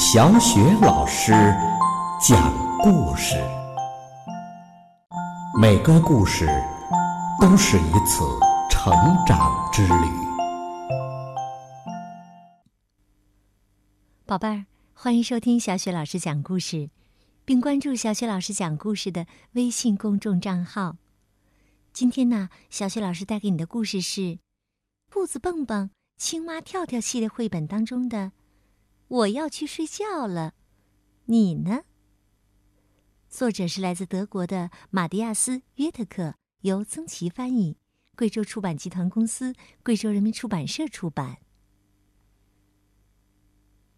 小雪老师讲故事，每个故事都是一次成长之旅。宝贝儿，欢迎收听小雪老师讲故事，并关注小雪老师讲故事的微信公众账号。今天呢，小雪老师带给你的故事是《兔子蹦蹦、青蛙跳跳》系列绘本当中的。我要去睡觉了，你呢？作者是来自德国的马蒂亚斯·约特克，由曾琦翻译，贵州出版集团公司、贵州人民出版社出版。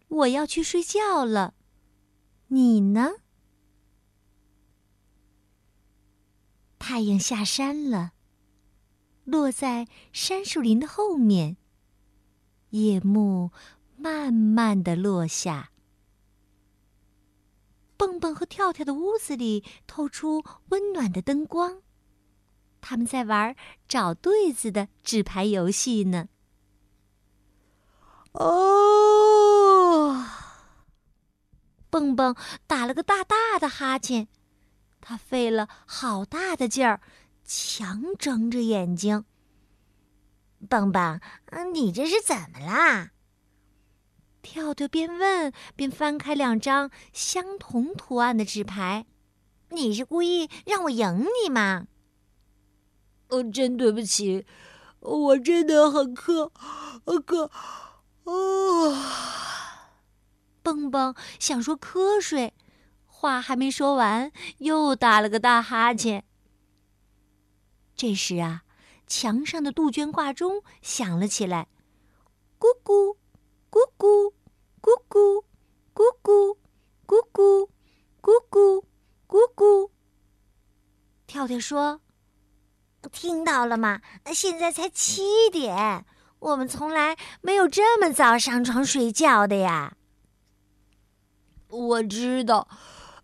我要去睡觉了，你呢？太阳下山了，落在杉树林的后面，夜幕。慢慢的落下。蹦蹦和跳跳的屋子里透出温暖的灯光，他们在玩找对子的纸牌游戏呢。哦，蹦蹦打了个大大的哈欠，他费了好大的劲儿，强睁着眼睛。蹦蹦，你这是怎么啦？跳跳边问边翻开两张相同图案的纸牌，“你是故意让我赢你吗？”“哦，真对不起，我真的很渴，渴。”啊！蹦蹦想说瞌睡，话还没说完，又打了个大哈欠。这时啊，墙上的杜鹃挂钟响了起来，“咕咕。”咕咕，咕咕，咕咕，咕咕，咕咕，咕咕。跳跳说：“听到了吗？现在才七点，我们从来没有这么早上床睡觉的呀。”我知道，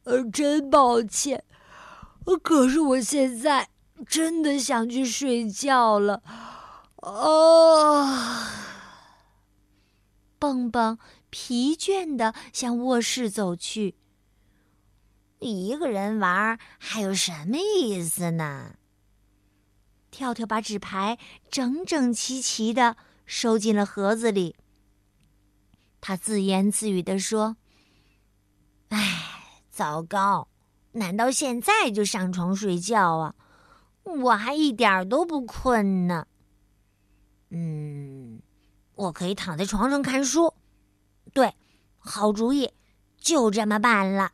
呃，真抱歉，可是我现在真的想去睡觉了，啊。蹦蹦疲倦的向卧室走去。一个人玩还有什么意思呢？跳跳把纸牌整整齐齐的收进了盒子里。他自言自语的说：“哎，糟糕！难道现在就上床睡觉啊？我还一点都不困呢。”嗯。我可以躺在床上看书，对，好主意，就这么办了。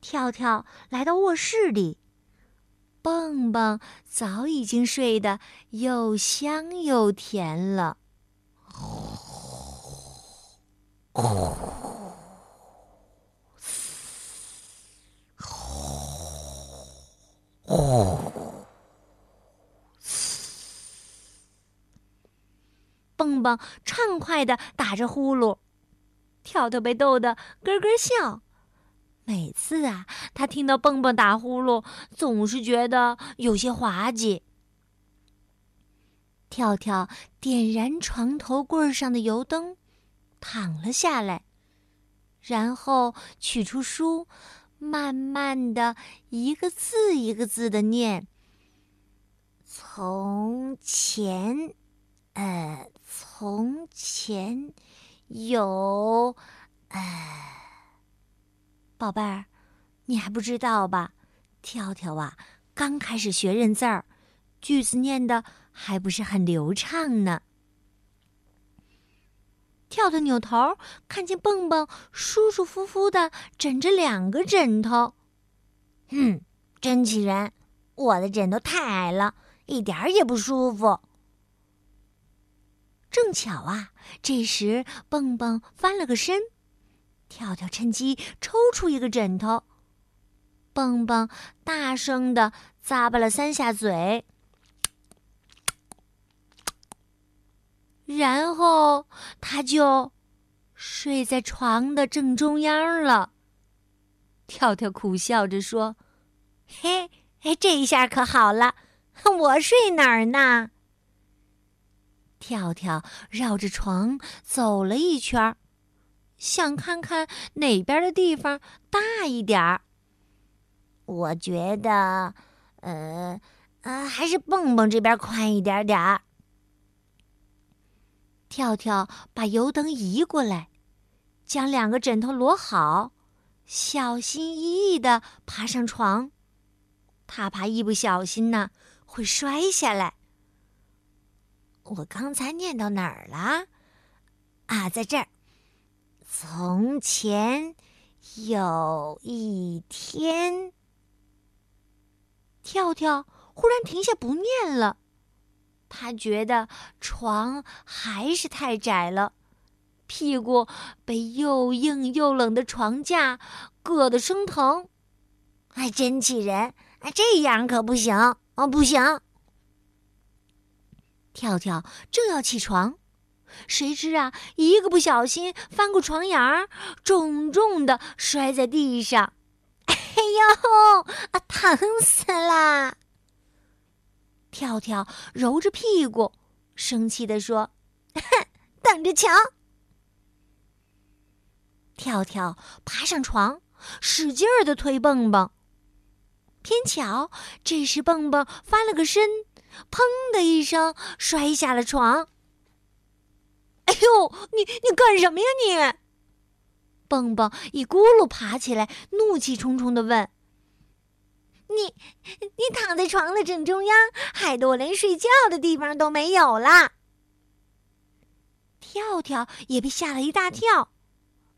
跳跳来到卧室里，蹦蹦早已经睡得又香又甜了。蹦蹦畅快的打着呼噜，跳跳被逗得咯咯笑。每次啊，他听到蹦蹦打呼噜，总是觉得有些滑稽。跳跳点燃床头柜上的油灯，躺了下来，然后取出书，慢慢的一个字一个字的念：“从前。”呃，从前有，呃，宝贝儿，你还不知道吧？跳跳啊，刚开始学认字儿，句子念的还不是很流畅呢。跳跳扭头看见蹦蹦舒舒服服的枕着两个枕头，哼，真气人！我的枕头太矮了，一点儿也不舒服。正巧啊，这时蹦蹦翻了个身，跳跳趁机抽出一个枕头。蹦蹦大声的咂巴了三下嘴，然后他就睡在床的正中央了。跳跳苦笑着说：“嘿，哎，这一下可好了，我睡哪儿呢？”跳跳绕着床走了一圈，想看看哪边的地方大一点儿。我觉得，呃，呃，还是蹦蹦这边宽一点点儿。跳跳把油灯移过来，将两个枕头摞好，小心翼翼的爬上床。他怕一不小心呢会摔下来。我刚才念到哪儿了？啊，在这儿。从前有一天，跳跳忽然停下不念了。他觉得床还是太窄了，屁股被又硬又冷的床架硌得生疼，哎真气人！哎，这样可不行哦，不行！跳跳正要起床，谁知啊，一个不小心翻过床沿儿，重重的摔在地上。哎呦，啊，疼死了！跳跳揉着屁股，生气地说：“哼，等着瞧！”跳跳爬上床，使劲儿的推蹦蹦。偏巧这时蹦蹦翻了个身，砰的一声摔下了床。“哎呦，你你干什么呀你？”蹦蹦一咕噜爬起来，怒气冲冲的问。你，你躺在床的正中央，害得我连睡觉的地方都没有了。跳跳也被吓了一大跳，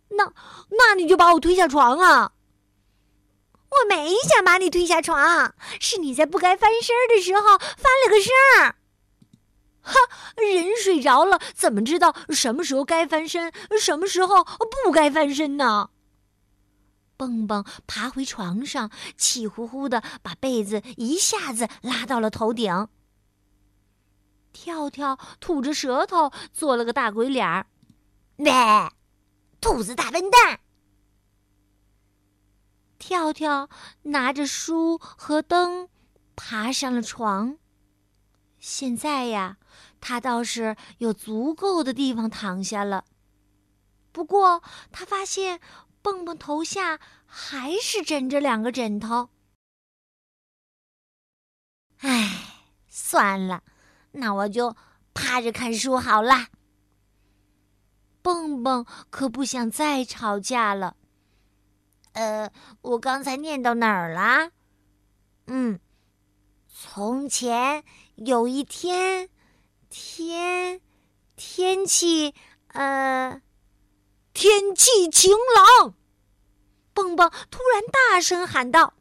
那，那你就把我推下床啊！我没想把你推下床，是你在不该翻身的时候翻了个身儿。哈，人睡着了，怎么知道什么时候该翻身，什么时候不该翻身呢？蹦蹦爬回床上，气呼呼的把被子一下子拉到了头顶。跳跳吐着舌头，做了个大鬼脸儿，喂，兔子大笨蛋！跳跳拿着书和灯，爬上了床。现在呀，他倒是有足够的地方躺下了。不过，他发现。蹦蹦头下还是枕着两个枕头。唉，算了，那我就趴着看书好了。蹦蹦可不想再吵架了。呃，我刚才念到哪儿了？嗯，从前有一天，天天气，呃。天气晴朗，蹦蹦突然大声喊道：“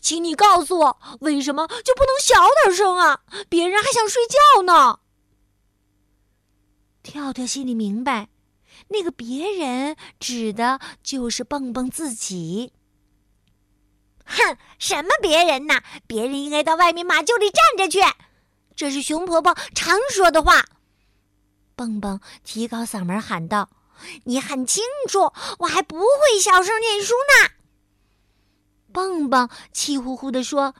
请你告诉我，为什么就不能小点声啊？别人还想睡觉呢。”跳跳心里明白，那个别人指的就是蹦蹦自己。哼，什么别人呢？别人应该到外面马厩里站着去，这是熊婆婆常说的话。蹦蹦提高嗓门喊道。你很清楚，我还不会小声念书呢。蹦蹦气呼呼地说：“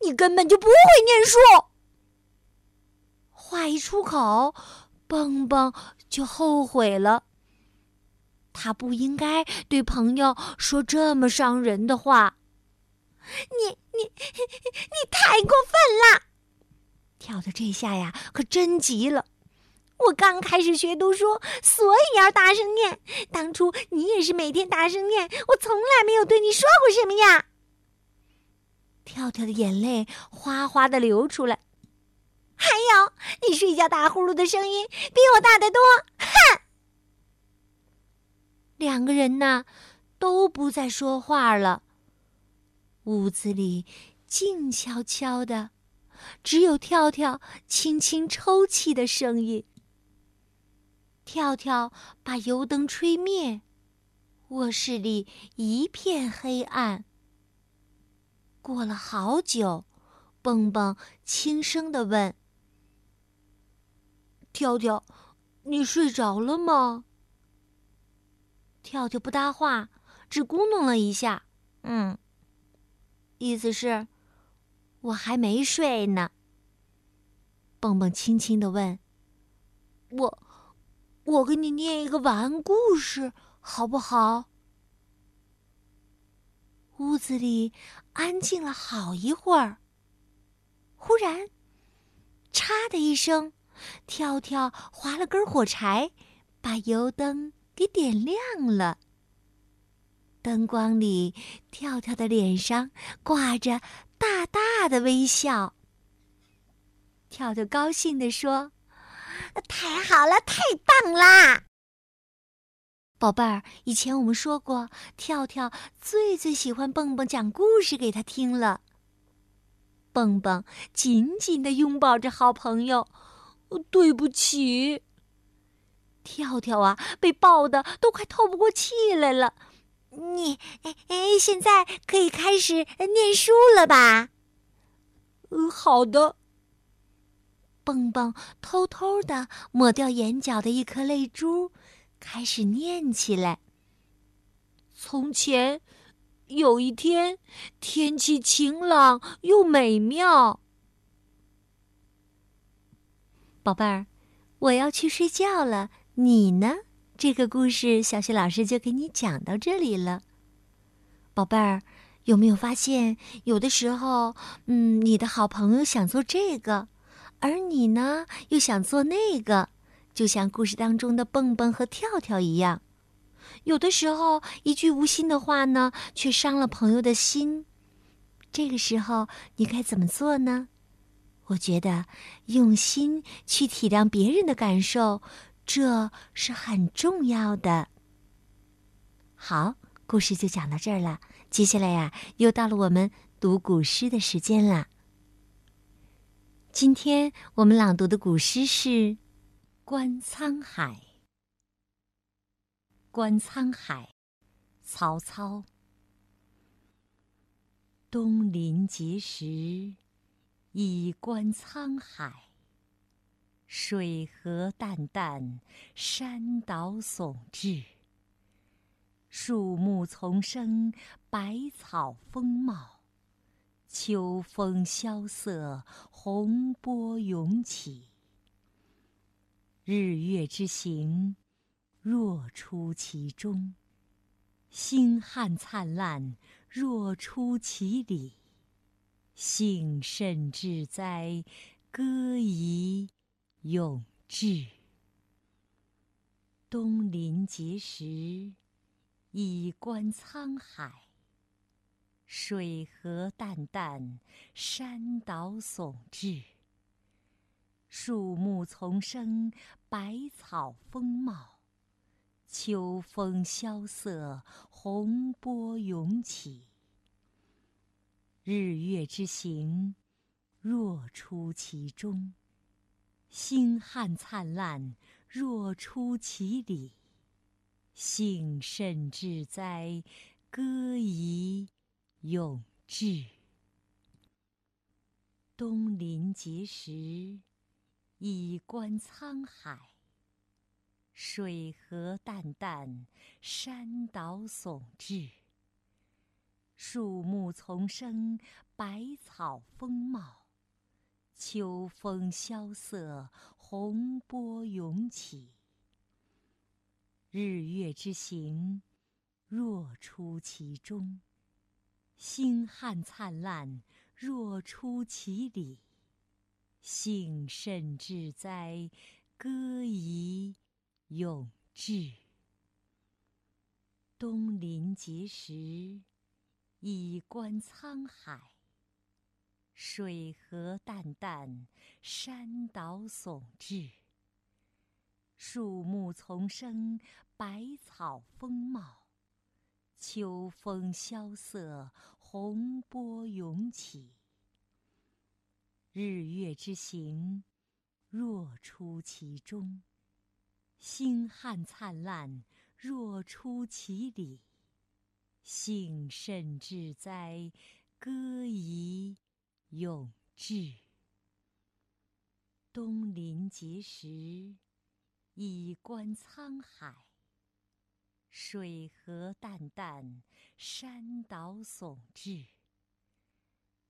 你根本就不会念书。”话一出口，蹦蹦就后悔了。他不应该对朋友说这么伤人的话。你你你太过分了！跳跳这下呀，可真急了。我刚开始学读书，所以要大声念。当初你也是每天大声念，我从来没有对你说过什么呀。跳跳的眼泪哗哗的流出来。还有，你睡觉打呼噜的声音比我大得多。两个人呢，都不再说话了。屋子里静悄悄的，只有跳跳轻轻抽泣的声音。跳跳把油灯吹灭，卧室里一片黑暗。过了好久，蹦蹦轻声的问：“跳跳，你睡着了吗？”跳跳不搭话，只咕哝了一下：“嗯。”意思是，我还没睡呢。蹦蹦轻轻的问：“我。”我给你念一个晚安故事，好不好？”屋子里安静了好一会儿。忽然，嚓的一声，跳跳划了根火柴，把油灯给点亮了。灯光里，跳跳的脸上挂着大大的微笑。跳跳高兴地说：“太好了，太棒啦！”宝贝儿，以前我们说过，跳跳最最喜欢蹦蹦讲故事给他听了。蹦蹦紧紧的拥抱着好朋友。对不起，跳跳啊，被抱的都快透不过气来了。你哎哎，现在可以开始念书了吧？嗯，好的。蹦蹦偷偷的抹掉眼角的一颗泪珠。开始念起来。从前，有一天，天气晴朗又美妙。宝贝儿，我要去睡觉了，你呢？这个故事，小雪老师就给你讲到这里了。宝贝儿，有没有发现，有的时候，嗯，你的好朋友想做这个，而你呢，又想做那个？就像故事当中的蹦蹦和跳跳一样，有的时候一句无心的话呢，却伤了朋友的心。这个时候你该怎么做呢？我觉得用心去体谅别人的感受，这是很重要的。好，故事就讲到这儿了。接下来呀，又到了我们读古诗的时间了。今天我们朗读的古诗是。观沧海，观沧海，曹操。东临碣石，以观沧海。水何澹澹，山岛竦峙。树木丛生，百草丰茂。秋风萧瑟，洪波涌起。日月之行，若出其中；星汉灿烂，若出其里。幸甚至哉，歌怡永志。东临碣石，以观沧海。水何澹澹，山岛竦峙。树木丛生，百草丰茂。秋风萧瑟，洪波涌起。日月之行，若出其中；星汉灿烂，若出其里。幸甚至哉，歌以咏志。东临碣石。以观沧海。水何澹澹，山岛竦峙。树木丛生，百草丰茂。秋风萧瑟，洪波涌起。日月之行，若出其中；星汉灿烂，若出其里。幸甚至哉，歌以咏志。东临碣石，以观沧海。水何澹澹，山岛竦峙。树木丛生，百草丰茂。秋风萧瑟，洪波涌起。日月之行，若出其中；星汉灿烂，若出其里。幸甚至哉，歌怡永志。东临碣石，以观沧海。水何澹澹，山岛竦峙。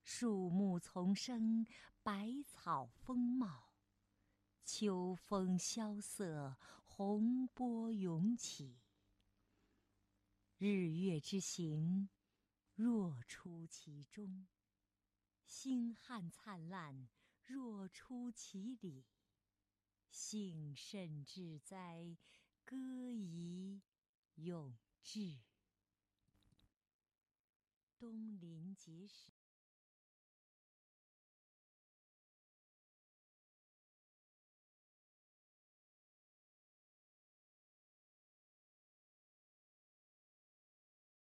树木丛生，百草丰茂。秋风萧瑟，洪波涌起。日月之行，若出其中；星汉灿烂，若出其里。幸甚至哉，歌以咏志。东临碣石。